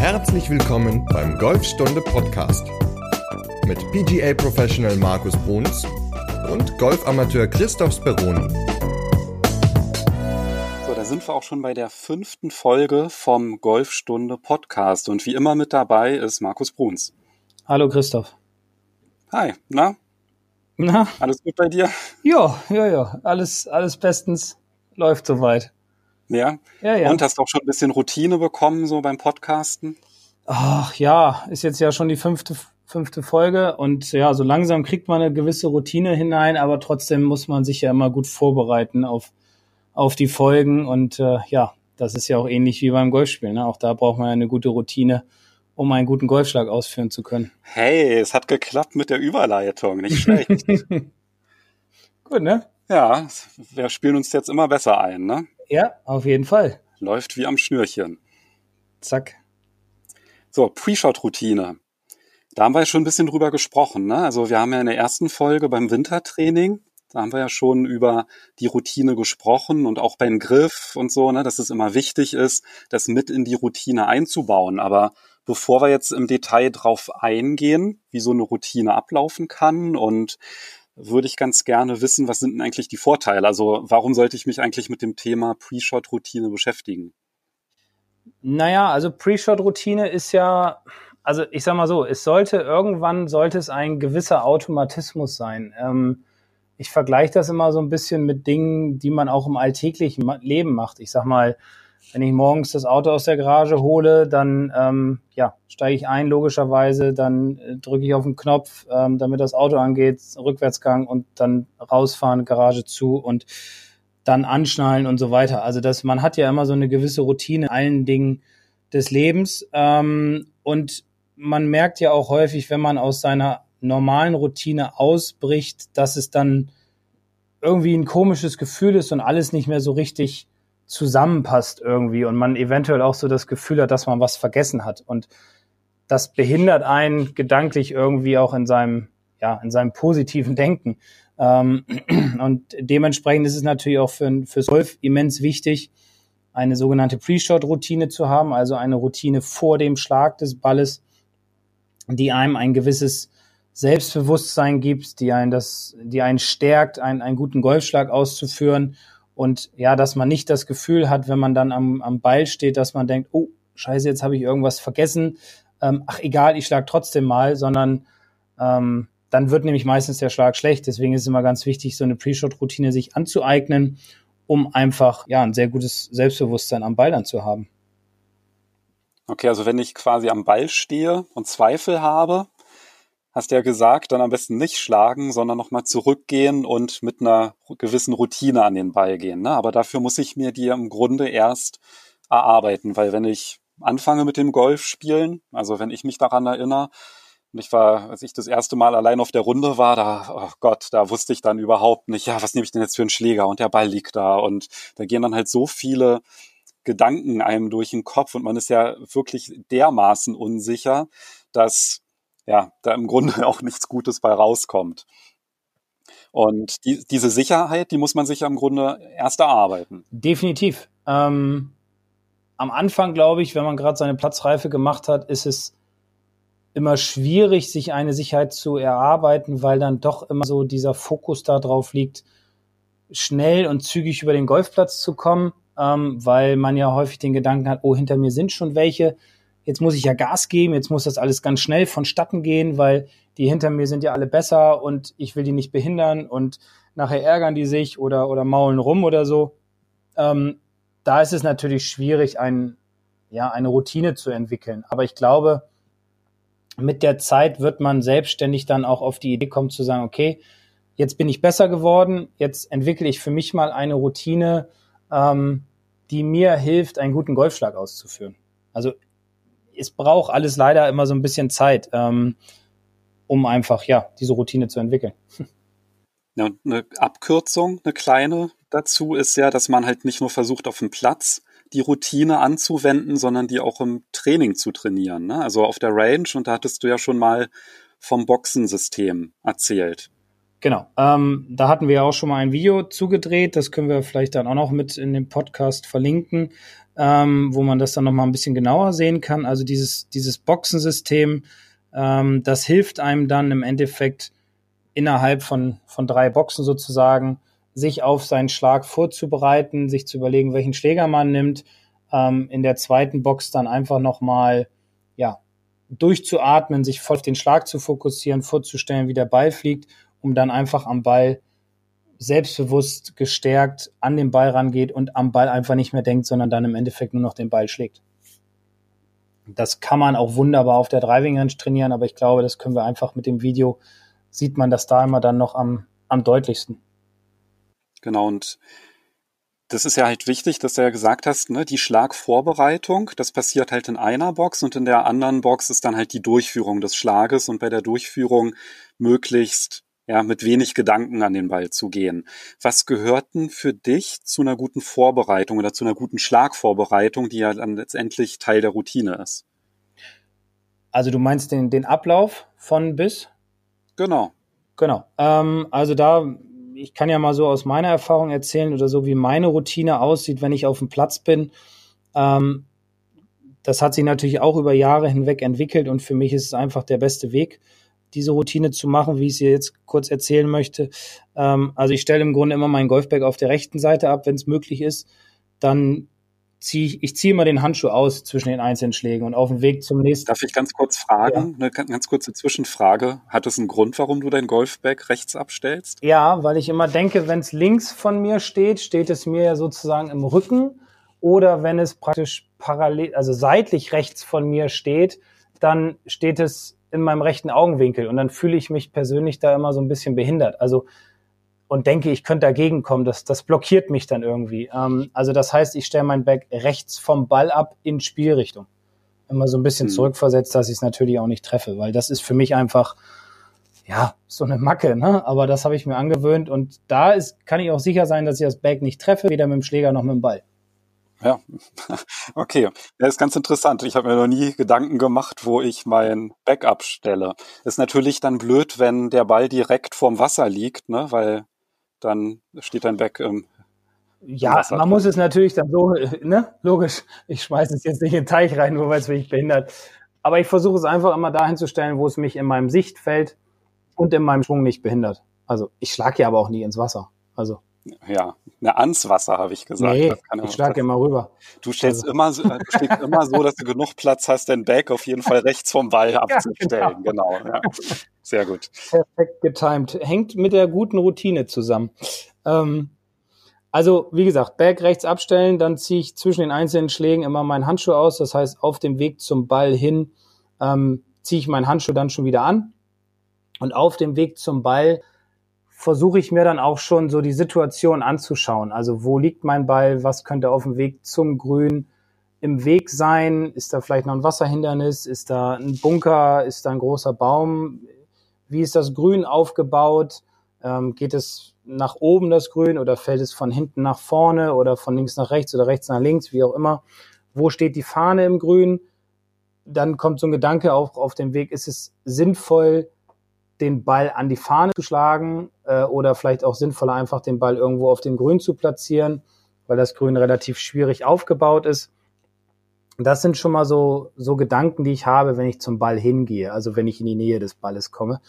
Herzlich willkommen beim Golfstunde Podcast mit PGA Professional Markus Bruns und Golfamateur Christoph Speroni. So, da sind wir auch schon bei der fünften Folge vom Golfstunde Podcast und wie immer mit dabei ist Markus Bruns. Hallo Christoph. Hi, na? Na? Alles gut bei dir? Ja, ja, ja. Alles, alles bestens. Läuft soweit. Ja? Ja, ja. Und hast auch schon ein bisschen Routine bekommen, so beim Podcasten? Ach ja, ist jetzt ja schon die fünfte, fünfte Folge und ja, so langsam kriegt man eine gewisse Routine hinein, aber trotzdem muss man sich ja immer gut vorbereiten auf, auf die Folgen und äh, ja, das ist ja auch ähnlich wie beim Golfspielen. Ne? Auch da braucht man ja eine gute Routine, um einen guten Golfschlag ausführen zu können. Hey, es hat geklappt mit der Überleitung, nicht schlecht. Gut, ne? ja, wir spielen uns jetzt immer besser ein, ne? Ja, auf jeden Fall. Läuft wie am Schnürchen. Zack. So, Pre-Shot-Routine. Da haben wir ja schon ein bisschen drüber gesprochen. Ne? Also wir haben ja in der ersten Folge beim Wintertraining, da haben wir ja schon über die Routine gesprochen und auch beim Griff und so, ne, dass es immer wichtig ist, das mit in die Routine einzubauen. Aber bevor wir jetzt im Detail drauf eingehen, wie so eine Routine ablaufen kann und würde ich ganz gerne wissen, was sind denn eigentlich die Vorteile? Also warum sollte ich mich eigentlich mit dem Thema Pre-Shot-Routine beschäftigen? Naja, also Pre-Shot-Routine ist ja, also ich sag mal so, es sollte irgendwann, sollte es ein gewisser Automatismus sein. Ähm, ich vergleiche das immer so ein bisschen mit Dingen, die man auch im alltäglichen Leben macht. Ich sag mal, wenn ich morgens das Auto aus der Garage hole, dann ähm, ja, steige ich ein, logischerweise, dann äh, drücke ich auf den Knopf, ähm, damit das Auto angeht, Rückwärtsgang und dann rausfahren, Garage zu und dann anschnallen und so weiter. Also das, man hat ja immer so eine gewisse Routine in allen Dingen des Lebens. Ähm, und man merkt ja auch häufig, wenn man aus seiner normalen Routine ausbricht, dass es dann irgendwie ein komisches Gefühl ist und alles nicht mehr so richtig zusammenpasst irgendwie und man eventuell auch so das Gefühl hat, dass man was vergessen hat. Und das behindert einen gedanklich irgendwie auch in seinem, ja, in seinem positiven Denken. Ähm, und dementsprechend ist es natürlich auch für, für Golf immens wichtig, eine sogenannte Pre-Shot-Routine zu haben, also eine Routine vor dem Schlag des Balles, die einem ein gewisses Selbstbewusstsein gibt, die einen das, die einen stärkt, einen, einen guten Golfschlag auszuführen und ja, dass man nicht das Gefühl hat, wenn man dann am, am Ball steht, dass man denkt, oh, scheiße, jetzt habe ich irgendwas vergessen. Ähm, ach egal, ich schlag trotzdem mal, sondern ähm, dann wird nämlich meistens der Schlag schlecht. Deswegen ist es immer ganz wichtig, so eine Pre-Shot-Routine sich anzueignen, um einfach ja ein sehr gutes Selbstbewusstsein am Ball dann zu haben. Okay, also wenn ich quasi am Ball stehe und Zweifel habe, hast ja gesagt, dann am besten nicht schlagen, sondern nochmal zurückgehen und mit einer gewissen Routine an den Ball gehen. Ne? Aber dafür muss ich mir die im Grunde erst erarbeiten, weil wenn ich anfange mit dem Golf spielen, also wenn ich mich daran erinnere, und ich war, als ich das erste Mal allein auf der Runde war, da, oh Gott, da wusste ich dann überhaupt nicht, ja, was nehme ich denn jetzt für einen Schläger? Und der Ball liegt da. Und da gehen dann halt so viele Gedanken einem durch den Kopf und man ist ja wirklich dermaßen unsicher, dass ja, da im Grunde auch nichts Gutes bei rauskommt. Und die, diese Sicherheit, die muss man sich ja im Grunde erst erarbeiten. Definitiv. Ähm, am Anfang, glaube ich, wenn man gerade seine Platzreife gemacht hat, ist es immer schwierig, sich eine Sicherheit zu erarbeiten, weil dann doch immer so dieser Fokus darauf liegt, schnell und zügig über den Golfplatz zu kommen, ähm, weil man ja häufig den Gedanken hat, oh, hinter mir sind schon welche, jetzt muss ich ja Gas geben, jetzt muss das alles ganz schnell vonstatten gehen, weil die hinter mir sind ja alle besser und ich will die nicht behindern und nachher ärgern die sich oder, oder maulen rum oder so. Ähm, da ist es natürlich schwierig, ein, ja, eine Routine zu entwickeln. Aber ich glaube, mit der Zeit wird man selbstständig dann auch auf die Idee kommen zu sagen, okay, jetzt bin ich besser geworden, jetzt entwickle ich für mich mal eine Routine, ähm, die mir hilft, einen guten Golfschlag auszuführen. Also es braucht alles leider immer so ein bisschen Zeit, ähm, um einfach ja diese Routine zu entwickeln. Ja, eine Abkürzung, eine kleine dazu ist ja, dass man halt nicht nur versucht, auf dem Platz die Routine anzuwenden, sondern die auch im Training zu trainieren. Ne? Also auf der Range, und da hattest du ja schon mal vom Boxensystem erzählt. Genau. Ähm, da hatten wir auch schon mal ein Video zugedreht. Das können wir vielleicht dann auch noch mit in dem Podcast verlinken, ähm, wo man das dann noch mal ein bisschen genauer sehen kann. Also dieses, dieses Boxensystem, ähm, das hilft einem dann im Endeffekt innerhalb von, von drei Boxen sozusagen, sich auf seinen Schlag vorzubereiten, sich zu überlegen, welchen Schläger man nimmt. Ähm, in der zweiten Box dann einfach noch mal, ja, durchzuatmen, sich voll auf den Schlag zu fokussieren, vorzustellen, wie der Ball fliegt um dann einfach am Ball selbstbewusst gestärkt an den Ball rangeht und am Ball einfach nicht mehr denkt, sondern dann im Endeffekt nur noch den Ball schlägt. Das kann man auch wunderbar auf der Driving Range trainieren, aber ich glaube, das können wir einfach mit dem Video, sieht man das da immer dann noch am, am deutlichsten. Genau, und das ist ja halt wichtig, dass du ja gesagt hast, ne, die Schlagvorbereitung, das passiert halt in einer Box und in der anderen Box ist dann halt die Durchführung des Schlages und bei der Durchführung möglichst ja, mit wenig Gedanken an den Ball zu gehen. Was gehört denn für dich zu einer guten Vorbereitung oder zu einer guten Schlagvorbereitung, die ja dann letztendlich Teil der Routine ist? Also du meinst den, den Ablauf von bis? Genau. Genau. Ähm, also da, ich kann ja mal so aus meiner Erfahrung erzählen oder so, wie meine Routine aussieht, wenn ich auf dem Platz bin. Ähm, das hat sich natürlich auch über Jahre hinweg entwickelt und für mich ist es einfach der beste Weg diese Routine zu machen, wie ich sie jetzt kurz erzählen möchte. Ähm, also ich stelle im Grunde immer meinen Golfbag auf der rechten Seite ab, wenn es möglich ist. Dann ziehe ich, ich ziehe immer den Handschuh aus zwischen den einzelnen Schlägen und auf dem Weg zum nächsten. Darf ich ganz kurz fragen, ja. eine ganz kurze Zwischenfrage. Hat es einen Grund, warum du dein Golfbag rechts abstellst? Ja, weil ich immer denke, wenn es links von mir steht, steht es mir ja sozusagen im Rücken. Oder wenn es praktisch parallel, also seitlich rechts von mir steht, dann steht es in meinem rechten Augenwinkel und dann fühle ich mich persönlich da immer so ein bisschen behindert. Also und denke, ich könnte dagegen kommen. Das, das blockiert mich dann irgendwie. Ähm, also das heißt, ich stelle mein Back rechts vom Ball ab in Spielrichtung. Immer so ein bisschen mhm. zurückversetzt, dass ich es natürlich auch nicht treffe, weil das ist für mich einfach ja so eine Macke. Ne? Aber das habe ich mir angewöhnt und da ist, kann ich auch sicher sein, dass ich das Back nicht treffe, weder mit dem Schläger noch mit dem Ball. Ja, okay. Das ist ganz interessant. Ich habe mir noch nie Gedanken gemacht, wo ich mein Backup stelle. Ist natürlich dann blöd, wenn der Ball direkt vorm Wasser liegt, ne? weil dann steht dein Back im ja, man drin. muss es natürlich dann so, ne, logisch, ich schmeiße es jetzt nicht in den Teich rein, nur weil es mich behindert. Aber ich versuche es einfach immer dahin zu stellen, wo es mich in meinem Sichtfeld und in meinem Schwung nicht behindert. Also ich schlage ja aber auch nie ins Wasser. Also ja, eine ans Wasser, habe ich gesagt. Nee, ich schlage immer rüber. Du stellst also. immer, so, du stehst immer so, dass du genug Platz hast, den Bag auf jeden Fall rechts vom Ball abzustellen. Ja, genau. genau ja. Sehr gut. Perfekt getimed. Hängt mit der guten Routine zusammen. Ähm, also, wie gesagt, Bag rechts abstellen, dann ziehe ich zwischen den einzelnen Schlägen immer meinen Handschuh aus. Das heißt, auf dem Weg zum Ball hin ähm, ziehe ich meinen Handschuh dann schon wieder an. Und auf dem Weg zum Ball versuche ich mir dann auch schon so die Situation anzuschauen. Also wo liegt mein Ball? Was könnte auf dem Weg zum Grün im Weg sein? Ist da vielleicht noch ein Wasserhindernis? Ist da ein Bunker? Ist da ein großer Baum? Wie ist das Grün aufgebaut? Ähm, geht es nach oben das Grün oder fällt es von hinten nach vorne oder von links nach rechts oder rechts nach links, wie auch immer? Wo steht die Fahne im Grün? Dann kommt so ein Gedanke auch auf dem Weg, ist es sinnvoll, den Ball an die Fahne zu schlagen äh, oder vielleicht auch sinnvoller einfach den Ball irgendwo auf dem Grün zu platzieren, weil das Grün relativ schwierig aufgebaut ist. Das sind schon mal so, so Gedanken, die ich habe, wenn ich zum Ball hingehe, also wenn ich in die Nähe des Balles komme,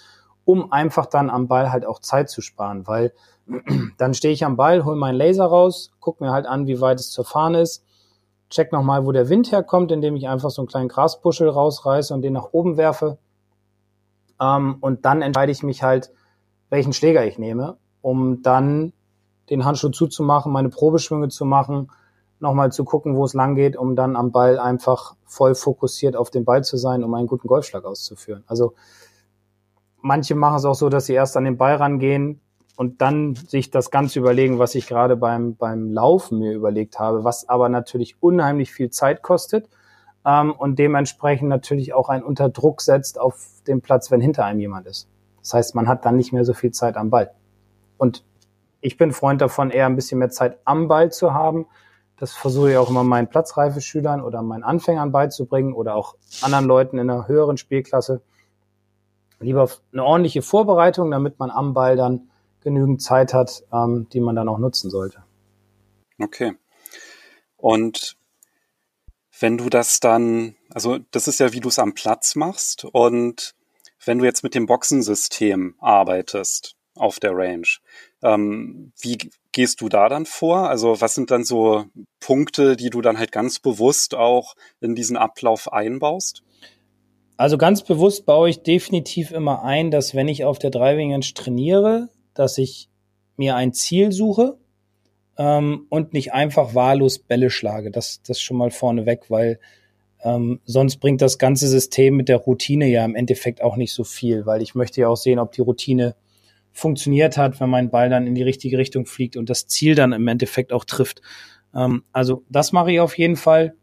um einfach dann am Ball halt auch Zeit zu sparen, weil dann stehe ich am Ball, hole meinen Laser raus, gucke mir halt an, wie weit es zur Fahne ist, check nochmal, wo der Wind herkommt, indem ich einfach so einen kleinen Grasbuschel rausreiße und den nach oben werfe ähm, und dann entscheide ich mich halt, welchen Schläger ich nehme, um dann den Handschuh zuzumachen, meine Probeschwünge zu machen, nochmal zu gucken, wo es lang geht, um dann am Ball einfach voll fokussiert auf den Ball zu sein, um einen guten Golfschlag auszuführen. Also manche machen es auch so, dass sie erst an den Ball rangehen und dann sich das Ganze überlegen, was ich gerade beim, beim Laufen mir überlegt habe, was aber natürlich unheimlich viel Zeit kostet ähm, und dementsprechend natürlich auch einen Unterdruck setzt auf den Platz, wenn hinter einem jemand ist. Das heißt, man hat dann nicht mehr so viel Zeit am Ball. Und ich bin Freund davon, eher ein bisschen mehr Zeit am Ball zu haben. Das versuche ich auch immer meinen Platzreifeschülern oder meinen Anfängern beizubringen oder auch anderen Leuten in einer höheren Spielklasse. lieber eine ordentliche Vorbereitung, damit man am Ball dann genügend Zeit hat, ähm, die man dann auch nutzen sollte. Okay. Und wenn du das dann, also das ist ja, wie du es am Platz machst und wenn du jetzt mit dem Boxensystem arbeitest auf der Range, ähm, wie gehst du da dann vor? Also was sind dann so Punkte, die du dann halt ganz bewusst auch in diesen Ablauf einbaust? Also ganz bewusst baue ich definitiv immer ein, dass wenn ich auf der Driving Range trainiere, dass ich mir ein Ziel suche ähm, und nicht einfach wahllos Bälle schlage. Das, das schon mal vorneweg, weil ähm, sonst bringt das ganze System mit der Routine ja im Endeffekt auch nicht so viel, weil ich möchte ja auch sehen, ob die Routine funktioniert hat, wenn mein Ball dann in die richtige Richtung fliegt und das Ziel dann im Endeffekt auch trifft. Ähm, also das mache ich auf jeden Fall.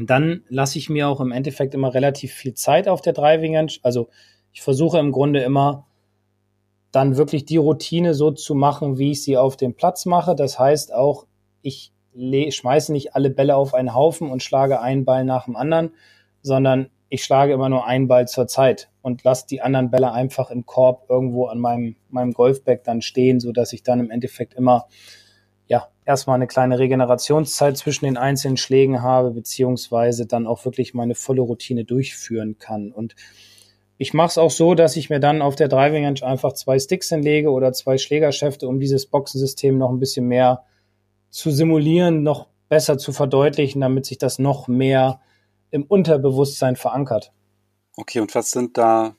Dann lasse ich mir auch im Endeffekt immer relativ viel Zeit auf der Driving Range. Also ich versuche im Grunde immer dann wirklich die Routine so zu machen, wie ich sie auf dem Platz mache. Das heißt auch, ich schmeiße nicht alle Bälle auf einen Haufen und schlage einen Ball nach dem anderen, sondern ich schlage immer nur einen Ball zur Zeit und lasse die anderen Bälle einfach im Korb irgendwo an meinem, meinem Golfbag dann stehen, so dass ich dann im Endeffekt immer ja, erstmal eine kleine Regenerationszeit zwischen den einzelnen Schlägen habe, beziehungsweise dann auch wirklich meine volle Routine durchführen kann. Und ich mache es auch so, dass ich mir dann auf der Driving Range einfach zwei Sticks hinlege oder zwei Schlägerschäfte, um dieses Boxensystem noch ein bisschen mehr zu simulieren, noch besser zu verdeutlichen, damit sich das noch mehr im Unterbewusstsein verankert. Okay, und was sind da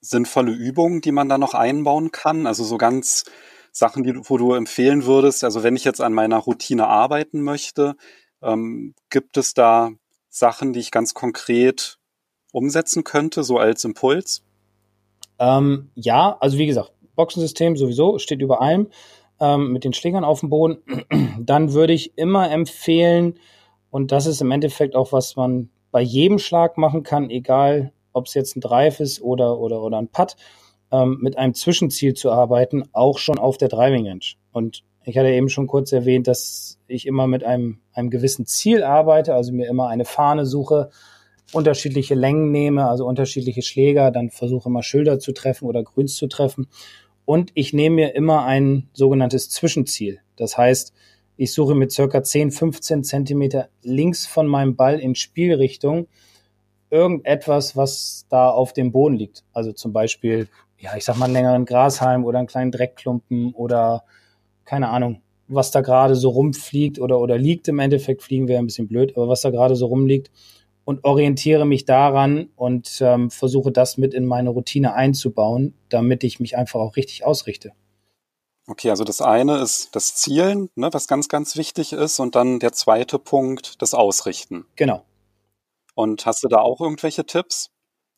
sinnvolle Übungen, die man da noch einbauen kann? Also so ganz Sachen, die, wo du empfehlen würdest, also wenn ich jetzt an meiner Routine arbeiten möchte, ähm, gibt es da Sachen, die ich ganz konkret umsetzen könnte, so als Impuls? Ähm, ja, also wie gesagt, Boxensystem sowieso steht über allem ähm, mit den Schlägern auf dem Boden. Dann würde ich immer empfehlen, und das ist im Endeffekt auch, was man bei jedem Schlag machen kann, egal ob es jetzt ein Drive ist oder, oder, oder ein Putt, ähm, mit einem Zwischenziel zu arbeiten, auch schon auf der Driving Range. Und ich hatte eben schon kurz erwähnt, dass ich immer mit einem, einem gewissen Ziel arbeite, also mir immer eine Fahne suche, unterschiedliche Längen nehme, also unterschiedliche Schläger, dann versuche immer Schilder zu treffen oder Grüns zu treffen. Und ich nehme mir immer ein sogenanntes Zwischenziel. Das heißt, ich suche mit circa 10, 15 Zentimeter links von meinem Ball in Spielrichtung irgendetwas, was da auf dem Boden liegt. Also zum Beispiel, ja, ich sag mal einen längeren Grashalm oder einen kleinen Dreckklumpen oder keine Ahnung, was da gerade so rumfliegt oder, oder liegt im Endeffekt, fliegen wäre ein bisschen blöd, aber was da gerade so rumliegt und orientiere mich daran und ähm, versuche das mit in meine Routine einzubauen, damit ich mich einfach auch richtig ausrichte. Okay, also das eine ist das Zielen, ne, was ganz, ganz wichtig ist, und dann der zweite Punkt, das Ausrichten. Genau. Und hast du da auch irgendwelche Tipps,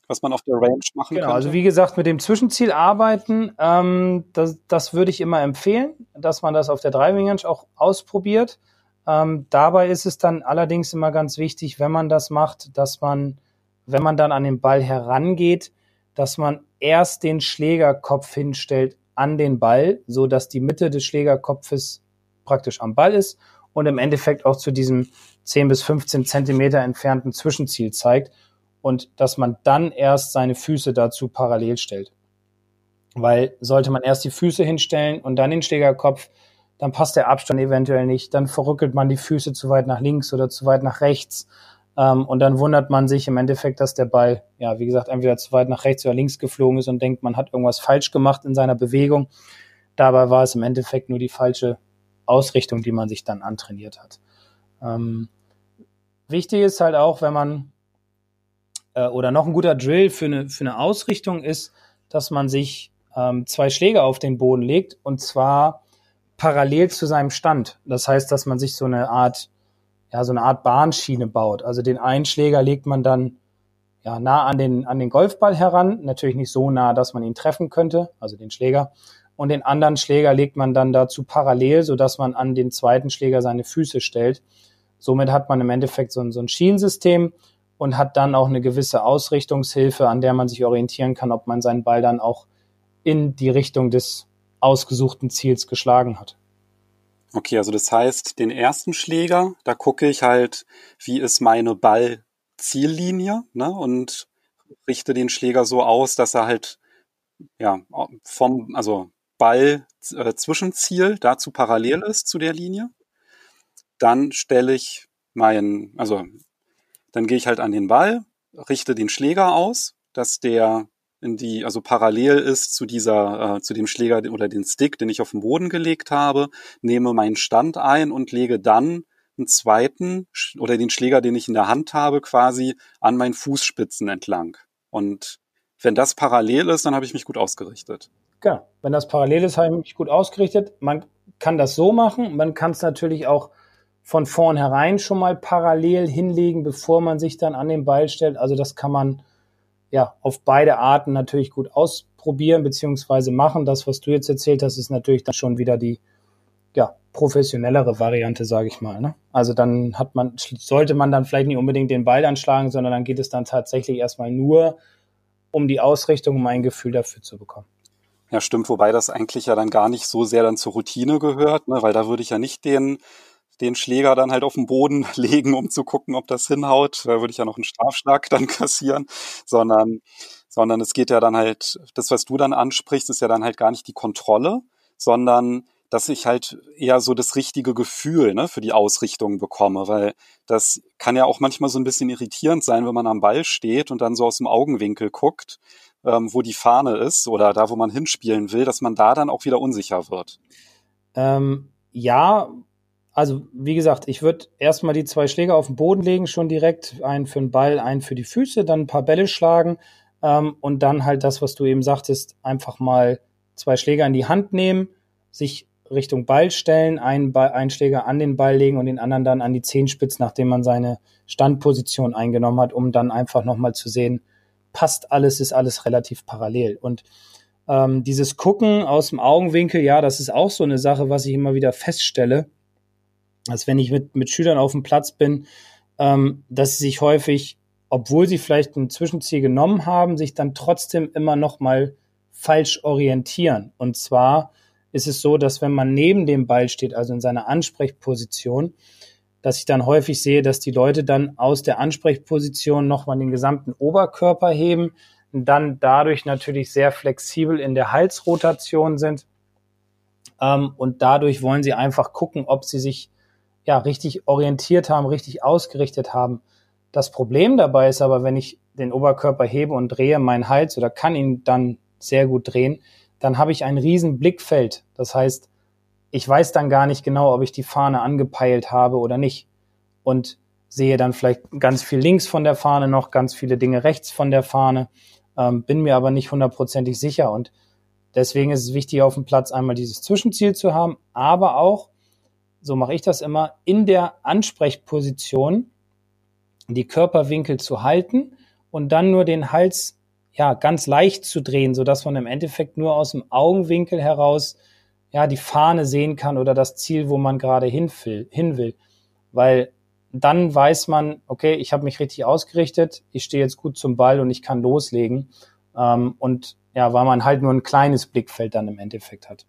was man auf der Range machen genau, könnte? Also wie gesagt, mit dem Zwischenziel arbeiten, ähm, das, das würde ich immer empfehlen, dass man das auf der Driving Range auch ausprobiert. Ähm, dabei ist es dann allerdings immer ganz wichtig, wenn man das macht, dass man, wenn man dann an den Ball herangeht, dass man erst den Schlägerkopf hinstellt an den Ball, so dass die Mitte des Schlägerkopfes praktisch am Ball ist und im Endeffekt auch zu diesem 10 bis 15 Zentimeter entfernten Zwischenziel zeigt und dass man dann erst seine Füße dazu parallel stellt. Weil sollte man erst die Füße hinstellen und dann den Schlägerkopf, dann passt der Abstand eventuell nicht, dann verrückelt man die Füße zu weit nach links oder zu weit nach rechts. Ähm, und dann wundert man sich im Endeffekt, dass der Ball, ja, wie gesagt, entweder zu weit nach rechts oder links geflogen ist und denkt, man hat irgendwas falsch gemacht in seiner Bewegung. Dabei war es im Endeffekt nur die falsche Ausrichtung, die man sich dann antrainiert hat. Ähm, wichtig ist halt auch, wenn man, äh, oder noch ein guter Drill für eine, für eine Ausrichtung ist, dass man sich ähm, zwei Schläge auf den Boden legt und zwar parallel zu seinem Stand. Das heißt, dass man sich so eine Art, ja, so eine Art Bahnschiene baut. Also den einen Schläger legt man dann ja, nah an den, an den Golfball heran, natürlich nicht so nah, dass man ihn treffen könnte, also den Schläger. Und den anderen Schläger legt man dann dazu parallel, so dass man an den zweiten Schläger seine Füße stellt. Somit hat man im Endeffekt so ein, so ein Schienensystem und hat dann auch eine gewisse Ausrichtungshilfe, an der man sich orientieren kann, ob man seinen Ball dann auch in die Richtung des ausgesuchten Ziels geschlagen hat. Okay, also das heißt, den ersten Schläger, da gucke ich halt, wie ist meine Ballziellinie, ne? Und richte den Schläger so aus, dass er halt ja vom also Ball äh, Zwischenziel dazu parallel ist zu der Linie. Dann stelle ich meinen, also dann gehe ich halt an den Ball, richte den Schläger aus, dass der die, also parallel ist zu dieser, äh, zu dem Schläger oder den Stick, den ich auf den Boden gelegt habe, nehme meinen Stand ein und lege dann einen zweiten oder den Schläger, den ich in der Hand habe, quasi an meinen Fußspitzen entlang. Und wenn das parallel ist, dann habe ich mich gut ausgerichtet. Genau. Wenn das parallel ist, habe ich mich gut ausgerichtet. Man kann das so machen. Man kann es natürlich auch von vornherein schon mal parallel hinlegen, bevor man sich dann an den Ball stellt. Also das kann man ja auf beide Arten natürlich gut ausprobieren beziehungsweise machen. Das, was du jetzt erzählt hast, ist natürlich dann schon wieder die ja, professionellere Variante, sage ich mal. Ne? Also dann hat man, sollte man dann vielleicht nicht unbedingt den Ball anschlagen, sondern dann geht es dann tatsächlich erstmal nur um die Ausrichtung, um ein Gefühl dafür zu bekommen. Ja, stimmt, wobei das eigentlich ja dann gar nicht so sehr dann zur Routine gehört, ne? weil da würde ich ja nicht den den Schläger dann halt auf den Boden legen, um zu gucken, ob das hinhaut. Da würde ich ja noch einen Strafschlag dann kassieren, sondern, sondern es geht ja dann halt, das, was du dann ansprichst, ist ja dann halt gar nicht die Kontrolle, sondern dass ich halt eher so das richtige Gefühl ne, für die Ausrichtung bekomme, weil das kann ja auch manchmal so ein bisschen irritierend sein, wenn man am Ball steht und dann so aus dem Augenwinkel guckt, ähm, wo die Fahne ist oder da, wo man hinspielen will, dass man da dann auch wieder unsicher wird. Ähm, ja, also, wie gesagt, ich würde erstmal die zwei Schläger auf den Boden legen, schon direkt. Einen für den Ball, einen für die Füße, dann ein paar Bälle schlagen ähm, und dann halt das, was du eben sagtest, einfach mal zwei Schläger in die Hand nehmen, sich Richtung Ball stellen, einen, Ball, einen Schläger an den Ball legen und den anderen dann an die Zehenspitze, nachdem man seine Standposition eingenommen hat, um dann einfach nochmal zu sehen, passt alles, ist alles relativ parallel. Und ähm, dieses Gucken aus dem Augenwinkel, ja, das ist auch so eine Sache, was ich immer wieder feststelle als wenn ich mit, mit Schülern auf dem Platz bin, ähm, dass sie sich häufig, obwohl sie vielleicht ein Zwischenziel genommen haben, sich dann trotzdem immer noch mal falsch orientieren. Und zwar ist es so, dass wenn man neben dem Ball steht, also in seiner Ansprechposition, dass ich dann häufig sehe, dass die Leute dann aus der Ansprechposition nochmal den gesamten Oberkörper heben, dann dadurch natürlich sehr flexibel in der Halsrotation sind. Ähm, und dadurch wollen sie einfach gucken, ob sie sich ja, richtig orientiert haben, richtig ausgerichtet haben. Das Problem dabei ist aber, wenn ich den Oberkörper hebe und drehe meinen Hals oder kann ihn dann sehr gut drehen, dann habe ich ein riesen Blickfeld. Das heißt, ich weiß dann gar nicht genau, ob ich die Fahne angepeilt habe oder nicht. Und sehe dann vielleicht ganz viel links von der Fahne noch, ganz viele Dinge rechts von der Fahne, ähm, bin mir aber nicht hundertprozentig sicher. Und deswegen ist es wichtig, auf dem Platz einmal dieses Zwischenziel zu haben, aber auch so mache ich das immer, in der Ansprechposition die Körperwinkel zu halten und dann nur den Hals ja ganz leicht zu drehen, so dass man im Endeffekt nur aus dem Augenwinkel heraus ja die Fahne sehen kann oder das Ziel, wo man gerade hin will, hin will. Weil dann weiß man, okay, ich habe mich richtig ausgerichtet, ich stehe jetzt gut zum Ball und ich kann loslegen. Ähm, und ja, weil man halt nur ein kleines Blickfeld dann im Endeffekt hat.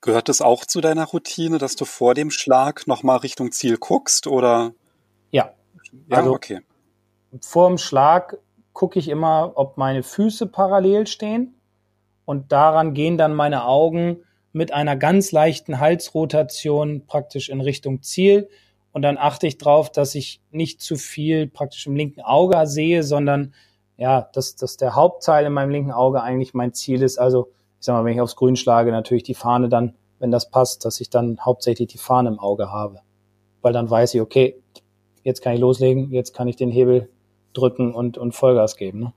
Gehört es auch zu deiner Routine, dass du vor dem Schlag nochmal Richtung Ziel guckst oder? Ja. Ja, also, okay. Vor dem Schlag gucke ich immer, ob meine Füße parallel stehen und daran gehen dann meine Augen mit einer ganz leichten Halsrotation praktisch in Richtung Ziel und dann achte ich darauf, dass ich nicht zu viel praktisch im linken Auge sehe, sondern ja, dass, dass der Hauptteil in meinem linken Auge eigentlich mein Ziel ist. Also ich sag mal, wenn ich aufs Grün schlage, natürlich die Fahne dann, wenn das passt, dass ich dann hauptsächlich die Fahne im Auge habe. Weil dann weiß ich, okay, jetzt kann ich loslegen, jetzt kann ich den Hebel drücken und, und Vollgas geben. Ne?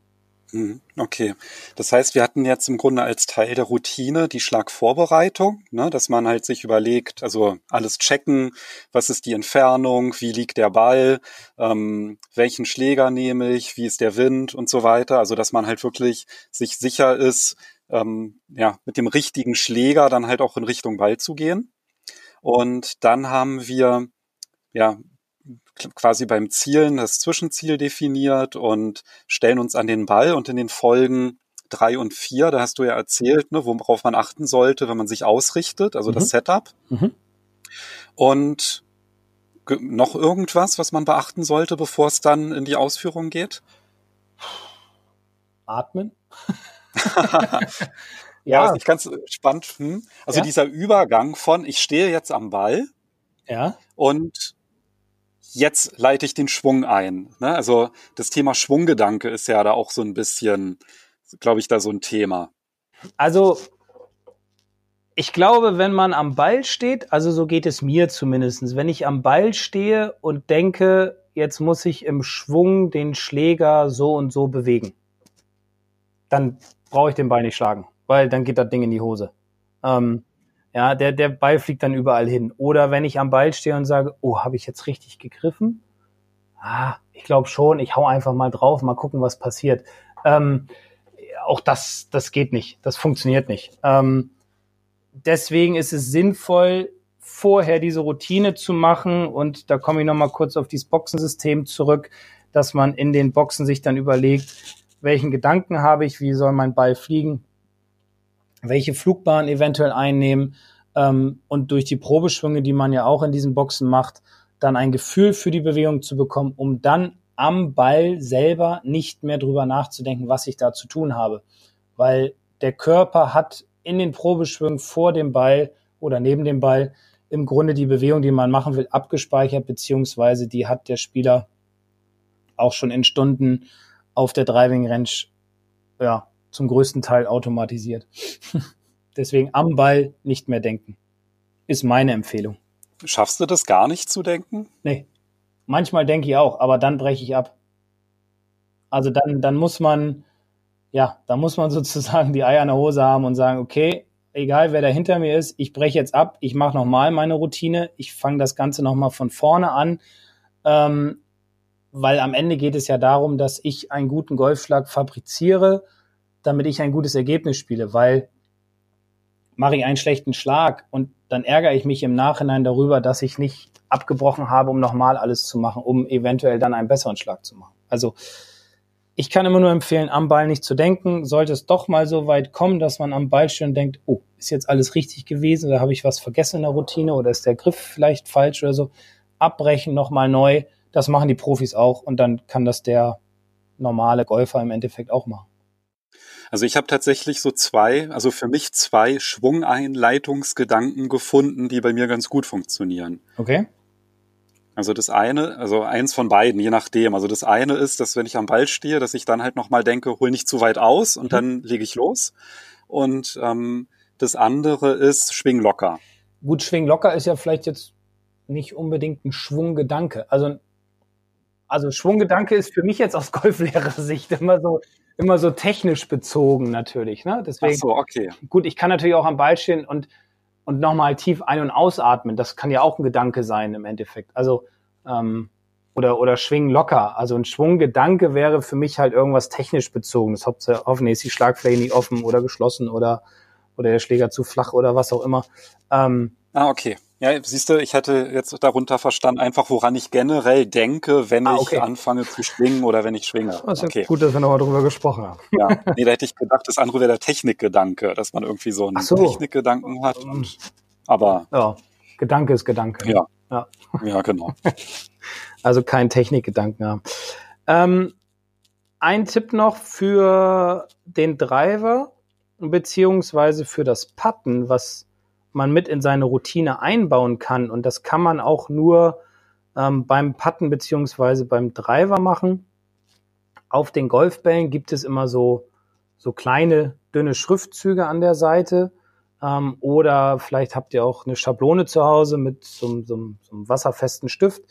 Mhm, okay. Das heißt, wir hatten jetzt im Grunde als Teil der Routine die Schlagvorbereitung, ne, dass man halt sich überlegt, also alles checken, was ist die Entfernung, wie liegt der Ball, ähm, welchen Schläger nehme ich, wie ist der Wind und so weiter. Also dass man halt wirklich sich sicher ist, ähm, ja, mit dem richtigen Schläger dann halt auch in Richtung Ball zu gehen. Und dann haben wir ja quasi beim Zielen das Zwischenziel definiert und stellen uns an den Ball und in den Folgen drei und vier, da hast du ja erzählt, ne, worauf man achten sollte, wenn man sich ausrichtet, also mhm. das Setup. Mhm. Und noch irgendwas, was man beachten sollte, bevor es dann in die Ausführung geht? atmen. ja, ja ich ganz spannend. Hm? Also ja? dieser Übergang von ich stehe jetzt am Ball ja. und jetzt leite ich den Schwung ein. Ne? Also das Thema Schwunggedanke ist ja da auch so ein bisschen, glaube ich, da so ein Thema. Also ich glaube, wenn man am Ball steht, also so geht es mir zumindest, wenn ich am Ball stehe und denke, jetzt muss ich im Schwung den Schläger so und so bewegen, dann brauche ich den Ball nicht schlagen, weil dann geht das Ding in die Hose. Ähm, ja, der, der Ball fliegt dann überall hin. Oder wenn ich am Ball stehe und sage, oh, habe ich jetzt richtig gegriffen? Ah, ich glaube schon, ich hau einfach mal drauf, mal gucken, was passiert. Ähm, auch das, das geht nicht, das funktioniert nicht. Ähm, deswegen ist es sinnvoll, vorher diese Routine zu machen und da komme ich nochmal kurz auf dieses Boxensystem zurück, dass man in den Boxen sich dann überlegt, welchen Gedanken habe ich, wie soll mein Ball fliegen, welche Flugbahn eventuell einnehmen? Ähm, und durch die Probeschwünge, die man ja auch in diesen Boxen macht, dann ein Gefühl für die Bewegung zu bekommen, um dann am Ball selber nicht mehr drüber nachzudenken, was ich da zu tun habe. Weil der Körper hat in den Probeschwüngen vor dem Ball oder neben dem Ball im Grunde die Bewegung, die man machen will, abgespeichert, beziehungsweise die hat der Spieler auch schon in Stunden auf der Driving Range ja, zum größten Teil automatisiert. Deswegen am Ball nicht mehr denken. Ist meine Empfehlung. Schaffst du das gar nicht zu denken? Nee. Manchmal denke ich auch, aber dann breche ich ab. Also dann, dann muss man, ja, da muss man sozusagen die Eier in der Hose haben und sagen, okay, egal wer da hinter mir ist, ich breche jetzt ab, ich mache nochmal meine Routine, ich fange das Ganze nochmal von vorne an, ähm, weil am Ende geht es ja darum, dass ich einen guten Golfschlag fabriziere, damit ich ein gutes Ergebnis spiele, weil mache ich einen schlechten Schlag und dann ärgere ich mich im Nachhinein darüber, dass ich nicht abgebrochen habe, um nochmal alles zu machen, um eventuell dann einen besseren Schlag zu machen. Also ich kann immer nur empfehlen, am Ball nicht zu denken. Sollte es doch mal so weit kommen, dass man am Ball und denkt, oh, ist jetzt alles richtig gewesen oder habe ich was vergessen in der Routine oder ist der Griff vielleicht falsch oder so, abbrechen, nochmal neu. Das machen die Profis auch und dann kann das der normale Golfer im Endeffekt auch machen. Also ich habe tatsächlich so zwei, also für mich zwei Schwungeinleitungsgedanken gefunden, die bei mir ganz gut funktionieren. Okay. Also das eine, also eins von beiden, je nachdem. Also das eine ist, dass wenn ich am Ball stehe, dass ich dann halt nochmal denke, hol nicht zu weit aus und mhm. dann lege ich los. Und ähm, das andere ist, schwing locker. Gut, schwing locker ist ja vielleicht jetzt nicht unbedingt ein Schwunggedanke. Also, also Schwunggedanke ist für mich jetzt aus Golflehrersicht immer so, immer so technisch bezogen natürlich. Ne? Deswegen, Ach so, okay. Gut, ich kann natürlich auch am Ball stehen und, und nochmal tief ein- und ausatmen. Das kann ja auch ein Gedanke sein im Endeffekt. Also, ähm, oder, oder schwingen locker. Also ein Schwunggedanke wäre für mich halt irgendwas technisch bezogen. Das hoffentlich ist die Schlagfläche nicht offen oder geschlossen oder, oder der Schläger zu flach oder was auch immer. Ähm, ah, okay. Ja, siehst du, ich hätte jetzt darunter verstanden, einfach woran ich generell denke, wenn ah, okay. ich anfange zu schwingen oder wenn ich schwinge. Ist okay. gut, dass wir nochmal drüber gesprochen haben. Ja, nee, da hätte ich gedacht, das andere wäre der Technikgedanke, dass man irgendwie so einen so. Technikgedanken hat. Und, aber ja, Gedanke ist Gedanke. Ja, ja, ja genau. also kein Technikgedanken haben. Ähm, ein Tipp noch für den Driver beziehungsweise für das Putten, was man mit in seine Routine einbauen kann. Und das kann man auch nur ähm, beim Putten beziehungsweise beim Driver machen. Auf den Golfbällen gibt es immer so, so kleine, dünne Schriftzüge an der Seite. Ähm, oder vielleicht habt ihr auch eine Schablone zu Hause mit so, so, so einem wasserfesten Stift.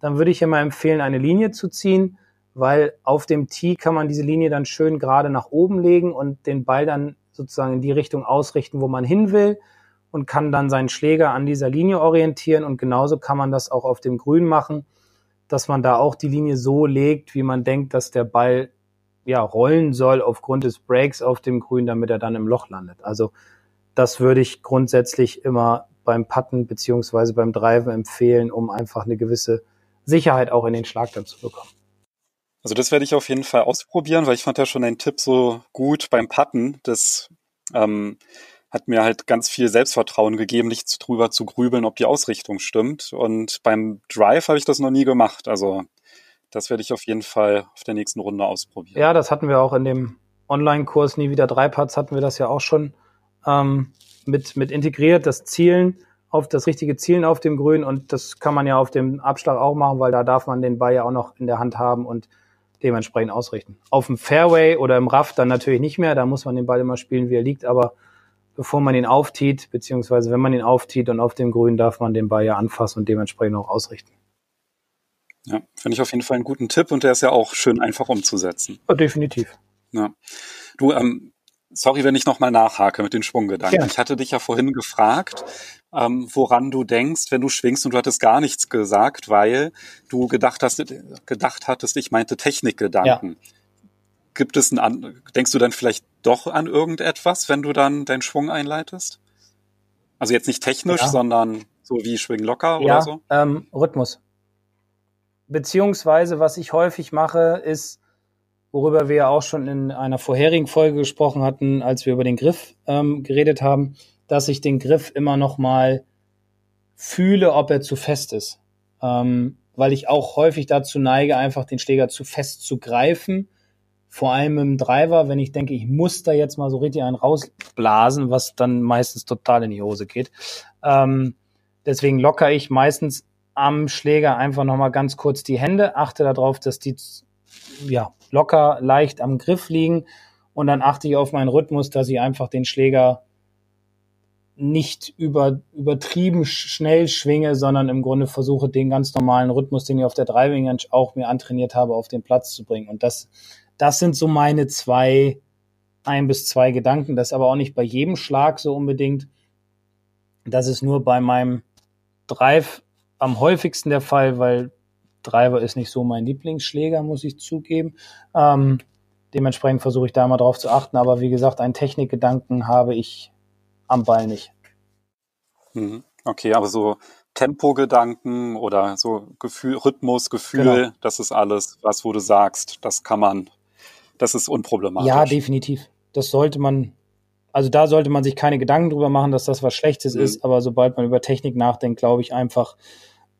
Dann würde ich immer empfehlen, eine Linie zu ziehen, weil auf dem Tee kann man diese Linie dann schön gerade nach oben legen und den Ball dann sozusagen in die Richtung ausrichten, wo man hin will und kann dann seinen Schläger an dieser Linie orientieren. Und genauso kann man das auch auf dem Grün machen, dass man da auch die Linie so legt, wie man denkt, dass der Ball ja rollen soll aufgrund des Breaks auf dem Grün, damit er dann im Loch landet. Also das würde ich grundsätzlich immer beim Putten beziehungsweise beim Driven empfehlen, um einfach eine gewisse Sicherheit auch in den Schlag dann zu bekommen. Also das werde ich auf jeden Fall ausprobieren, weil ich fand ja schon den Tipp so gut beim Putten, dass ähm, hat mir halt ganz viel Selbstvertrauen gegeben, nicht drüber zu grübeln, ob die Ausrichtung stimmt. Und beim Drive habe ich das noch nie gemacht. Also das werde ich auf jeden Fall auf der nächsten Runde ausprobieren. Ja, das hatten wir auch in dem Online-Kurs Nie wieder drei Parts hatten wir das ja auch schon ähm, mit, mit integriert, das Zielen auf das richtige Zielen auf dem Grün und das kann man ja auf dem Abschlag auch machen, weil da darf man den Ball ja auch noch in der Hand haben und dementsprechend ausrichten. Auf dem Fairway oder im Raff dann natürlich nicht mehr, da muss man den Ball immer spielen, wie er liegt, aber bevor man ihn auftiet, beziehungsweise wenn man ihn auftiet und auf dem Grün darf man den Ball ja anfassen und dementsprechend auch ausrichten. Ja, finde ich auf jeden Fall einen guten Tipp und der ist ja auch schön einfach umzusetzen. Ja, definitiv. Ja. Du, ähm, sorry, wenn ich nochmal nachhake mit den Schwunggedanken. Ja. Ich hatte dich ja vorhin gefragt, ähm, woran du denkst, wenn du schwingst und du hattest gar nichts gesagt, weil du gedacht hast, gedacht hattest, ich meinte Technikgedanken. Ja. Gibt es ein, denkst du dann vielleicht doch an irgendetwas, wenn du dann deinen Schwung einleitest? Also jetzt nicht technisch, ja. sondern so wie Schwing locker ja, oder so? Ähm, Rhythmus. Beziehungsweise, was ich häufig mache, ist, worüber wir ja auch schon in einer vorherigen Folge gesprochen hatten, als wir über den Griff ähm, geredet haben, dass ich den Griff immer noch mal fühle, ob er zu fest ist. Ähm, weil ich auch häufig dazu neige, einfach den Schläger zu fest zu greifen. Vor allem im Driver, wenn ich denke, ich muss da jetzt mal so richtig einen rausblasen, was dann meistens total in die Hose geht. Ähm, deswegen locker ich meistens am Schläger einfach nochmal ganz kurz die Hände, achte darauf, dass die ja, locker, leicht am Griff liegen und dann achte ich auf meinen Rhythmus, dass ich einfach den Schläger nicht über, übertrieben schnell schwinge, sondern im Grunde versuche, den ganz normalen Rhythmus, den ich auf der Driving Range auch mir antrainiert habe, auf den Platz zu bringen. Und das, das sind so meine zwei, ein bis zwei Gedanken. Das ist aber auch nicht bei jedem Schlag so unbedingt. Das ist nur bei meinem Drive am häufigsten der Fall, weil Driver ist nicht so mein Lieblingsschläger, muss ich zugeben. Ähm, dementsprechend versuche ich da mal drauf zu achten. Aber wie gesagt, einen Technikgedanken habe ich am Ball nicht. Mhm. Okay, aber so Tempogedanken oder so Gefühl, Rhythmus, Gefühl, genau. das ist alles, was wo du sagst, das kann man, das ist unproblematisch. Ja, definitiv. Das sollte man, also da sollte man sich keine Gedanken drüber machen, dass das was Schlechtes mhm. ist, aber sobald man über Technik nachdenkt, glaube ich einfach,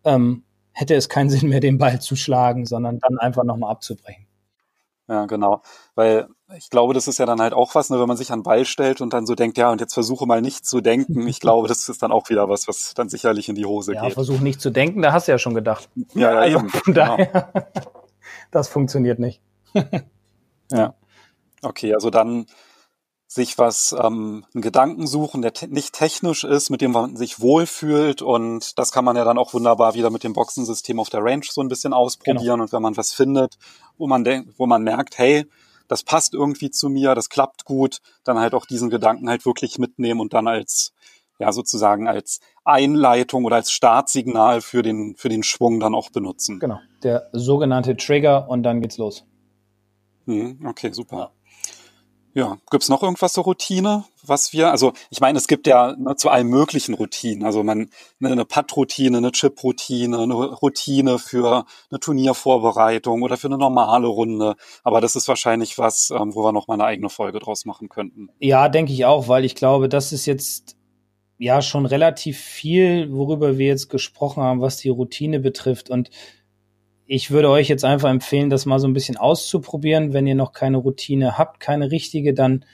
ähm, hätte es keinen Sinn mehr, den Ball zu schlagen, sondern dann einfach nochmal abzubrechen. Ja, genau. Weil ich glaube, das ist ja dann halt auch was, ne, wenn man sich an den Ball stellt und dann so denkt, ja, und jetzt versuche mal nicht zu denken. Ich glaube, das ist dann auch wieder was, was dann sicherlich in die Hose ja, geht. Ja, versuch nicht zu denken, da hast du ja schon gedacht. Ja, ja, also, eben. Von genau. daher, das funktioniert nicht. Ja. Okay, also dann sich was, ähm, einen Gedanken suchen, der te nicht technisch ist, mit dem man sich wohlfühlt und das kann man ja dann auch wunderbar wieder mit dem Boxensystem auf der Range so ein bisschen ausprobieren genau. und wenn man was findet, wo man denkt, wo man merkt, hey, das passt irgendwie zu mir, das klappt gut, dann halt auch diesen Gedanken halt wirklich mitnehmen und dann als ja sozusagen als Einleitung oder als Startsignal für den für den Schwung dann auch benutzen. Genau, der sogenannte Trigger und dann geht's los. Hm, okay, super. Ja. Ja, gibt's noch irgendwas zur Routine, was wir, also ich meine, es gibt ja ne, zu allen möglichen Routinen, also man ne, eine Putt-Routine, eine Chip-Routine, eine Routine für eine Turniervorbereitung oder für eine normale Runde, aber das ist wahrscheinlich was, ähm, wo wir noch mal eine eigene Folge draus machen könnten. Ja, denke ich auch, weil ich glaube, das ist jetzt ja schon relativ viel, worüber wir jetzt gesprochen haben, was die Routine betrifft und ich würde euch jetzt einfach empfehlen, das mal so ein bisschen auszuprobieren. Wenn ihr noch keine Routine habt, keine richtige, dann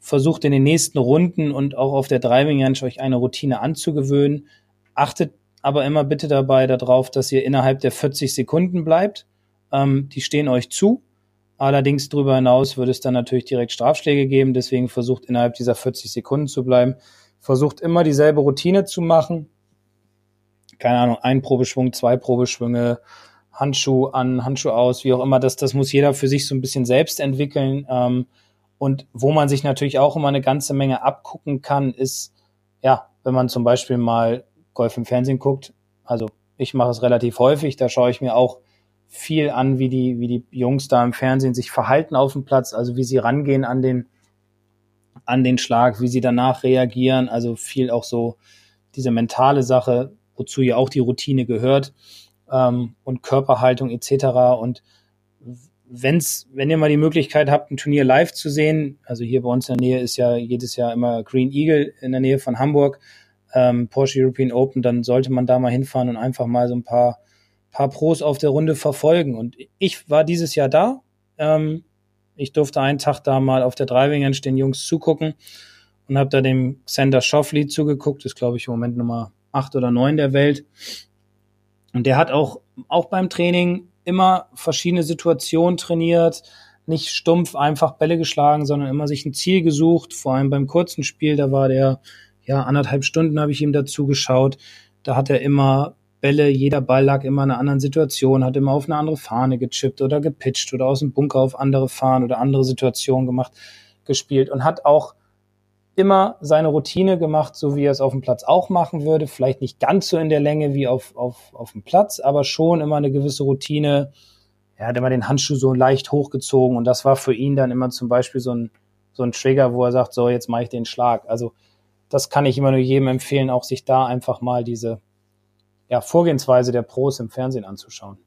versucht in den nächsten Runden und auch auf der Driving Range euch eine Routine anzugewöhnen. Achtet aber immer bitte dabei darauf, dass ihr innerhalb der 40 Sekunden bleibt. Ähm, die stehen euch zu. Allerdings darüber hinaus würde es dann natürlich direkt Strafschläge geben. Deswegen versucht innerhalb dieser 40 Sekunden zu bleiben. Versucht immer dieselbe Routine zu machen. Keine Ahnung, ein Probeschwung, zwei Probeschwünge, Handschuh an, Handschuh aus, wie auch immer, das, das muss jeder für sich so ein bisschen selbst entwickeln. Ähm, und wo man sich natürlich auch immer eine ganze Menge abgucken kann, ist, ja, wenn man zum Beispiel mal Golf im Fernsehen guckt, also ich mache es relativ häufig, da schaue ich mir auch viel an, wie die, wie die Jungs da im Fernsehen sich verhalten auf dem Platz, also wie sie rangehen an den, an den Schlag, wie sie danach reagieren, also viel auch so diese mentale Sache, wozu ja auch die Routine gehört ähm, und Körperhaltung etc. Und wenn's, wenn ihr mal die Möglichkeit habt, ein Turnier live zu sehen, also hier bei uns in der Nähe ist ja jedes Jahr immer Green Eagle in der Nähe von Hamburg, ähm, Porsche European Open, dann sollte man da mal hinfahren und einfach mal so ein paar, paar Pros auf der Runde verfolgen. Und ich war dieses Jahr da. Ähm, Ich durfte einen Tag da mal auf der Driving Range den Jungs zugucken und habe da dem Xander Schoffli zugeguckt. ist, glaube ich, im Moment Nummer acht oder neun der Welt. Und der hat auch, auch beim Training immer verschiedene Situationen trainiert, nicht stumpf einfach Bälle geschlagen, sondern immer sich ein Ziel gesucht. Vor allem beim kurzen Spiel, da war der, ja, anderthalb Stunden habe ich ihm dazu geschaut. Da hat er immer Bälle, jeder Ball lag immer in einer anderen Situation, hat immer auf eine andere Fahne gechippt oder gepitcht oder aus dem Bunker auf andere Fahnen oder andere Situationen gemacht, gespielt und hat auch immer seine Routine gemacht, so wie er es auf dem Platz auch machen würde. Vielleicht nicht ganz so in der Länge wie auf, auf, auf dem Platz, aber schon immer eine gewisse Routine. Er hat immer den Handschuh so leicht hochgezogen und das war für ihn dann immer zum Beispiel so ein, so ein Trigger, wo er sagt, so, jetzt mache ich den Schlag. Also das kann ich immer nur jedem empfehlen, auch sich da einfach mal diese ja, Vorgehensweise der Pros im Fernsehen anzuschauen.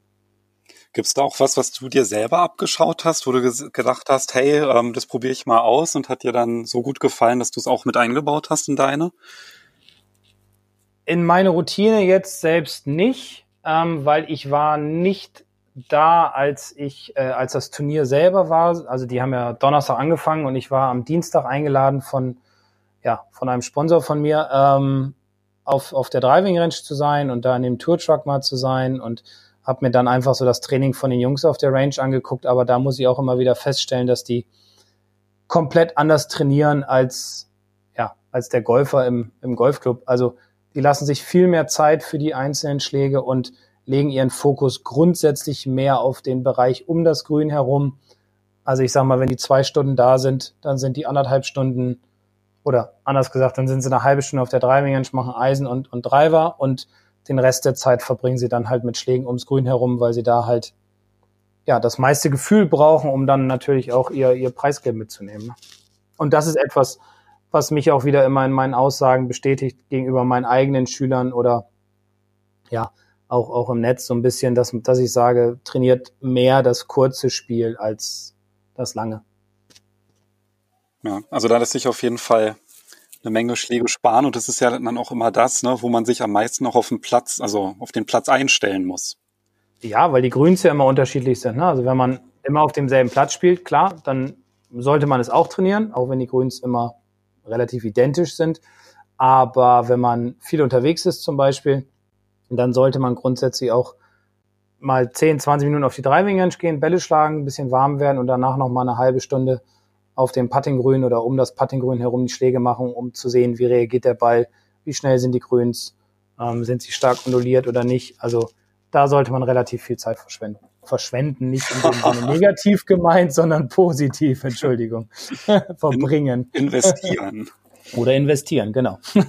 Gibt es da auch was, was du dir selber abgeschaut hast, wo du gedacht hast, hey, ähm, das probiere ich mal aus und hat dir dann so gut gefallen, dass du es auch mit eingebaut hast in deine? In meine Routine jetzt selbst nicht, ähm, weil ich war nicht da, als ich, äh, als das Turnier selber war. Also die haben ja Donnerstag angefangen und ich war am Dienstag eingeladen von, ja, von einem Sponsor von mir, ähm, auf, auf der Driving Range zu sein und da in dem Tour Truck mal zu sein und habe mir dann einfach so das Training von den Jungs auf der Range angeguckt, aber da muss ich auch immer wieder feststellen, dass die komplett anders trainieren als, ja, als der Golfer im, im Golfclub. Also die lassen sich viel mehr Zeit für die einzelnen Schläge und legen ihren Fokus grundsätzlich mehr auf den Bereich um das Grün herum. Also ich sag mal, wenn die zwei Stunden da sind, dann sind die anderthalb Stunden oder anders gesagt, dann sind sie eine halbe Stunde auf der Driving Range, machen Eisen und, und Driver und den Rest der Zeit verbringen sie dann halt mit Schlägen ums Grün herum, weil sie da halt ja das meiste Gefühl brauchen, um dann natürlich auch ihr, ihr Preisgeld mitzunehmen. Und das ist etwas, was mich auch wieder immer in meinen Aussagen bestätigt gegenüber meinen eigenen Schülern oder ja, auch, auch im Netz so ein bisschen, dass, dass ich sage, trainiert mehr das kurze Spiel als das lange. Ja, also da lässt sich auf jeden Fall eine Menge Schläge sparen und das ist ja dann auch immer das, ne, wo man sich am meisten noch auf den Platz, also auf den Platz einstellen muss. Ja, weil die Grüns ja immer unterschiedlich sind. Ne? Also wenn man immer auf demselben Platz spielt, klar, dann sollte man es auch trainieren, auch wenn die Grüns immer relativ identisch sind. Aber wenn man viel unterwegs ist zum Beispiel, dann sollte man grundsätzlich auch mal 10, 20 Minuten auf die Driving Range gehen, Bälle schlagen, ein bisschen warm werden und danach noch mal eine halbe Stunde auf dem Puttinggrün oder um das Puttinggrün herum die Schläge machen, um zu sehen, wie reagiert der Ball, wie schnell sind die Grüns, ähm, sind sie stark onduliert oder nicht. Also da sollte man relativ viel Zeit verschwenden. Verschwenden, nicht in dem Sinne negativ gemeint, sondern positiv, Entschuldigung. Verbringen. investieren. Oder investieren, genau.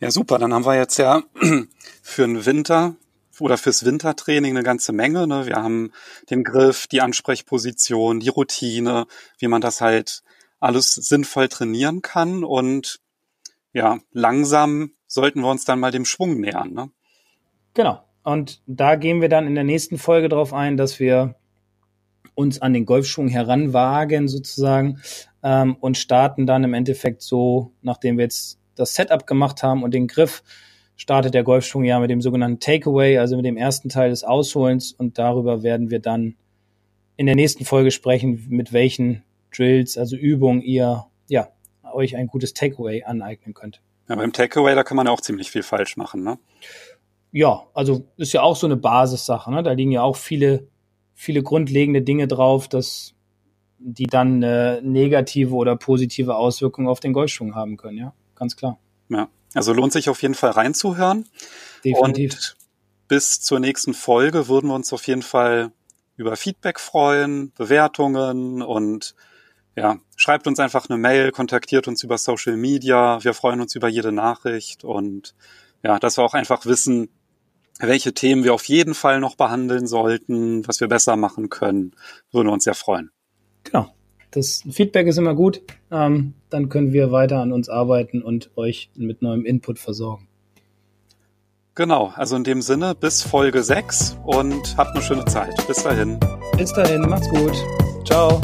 ja, super. Dann haben wir jetzt ja für den Winter oder fürs Wintertraining eine ganze Menge. Ne? Wir haben den Griff, die Ansprechposition, die Routine, wie man das halt alles sinnvoll trainieren kann. Und ja, langsam sollten wir uns dann mal dem Schwung nähern. Ne? Genau. Und da gehen wir dann in der nächsten Folge darauf ein, dass wir uns an den Golfschwung heranwagen sozusagen ähm, und starten dann im Endeffekt so, nachdem wir jetzt das Setup gemacht haben und den Griff, startet der Golfschwung ja mit dem sogenannten Takeaway, also mit dem ersten Teil des Ausholens und darüber werden wir dann in der nächsten Folge sprechen, mit welchen Drills, also Übungen ihr ja euch ein gutes Takeaway aneignen könnt. Ja, beim Takeaway, da kann man auch ziemlich viel falsch machen, ne? Ja, also ist ja auch so eine Basissache, ne? Da liegen ja auch viele, viele grundlegende Dinge drauf, dass die dann äh, negative oder positive Auswirkungen auf den Golfschwung haben können, ja, ganz klar. Ja. Also lohnt sich auf jeden Fall reinzuhören. Definitiv. Und bis zur nächsten Folge würden wir uns auf jeden Fall über Feedback freuen, Bewertungen und ja, schreibt uns einfach eine Mail, kontaktiert uns über Social Media. Wir freuen uns über jede Nachricht und ja, dass wir auch einfach wissen, welche Themen wir auf jeden Fall noch behandeln sollten, was wir besser machen können, würde uns sehr freuen. Genau. Das Feedback ist immer gut. Ähm, dann können wir weiter an uns arbeiten und euch mit neuem Input versorgen. Genau, also in dem Sinne bis Folge 6 und habt eine schöne Zeit. Bis dahin. Bis dahin, macht's gut. Ciao.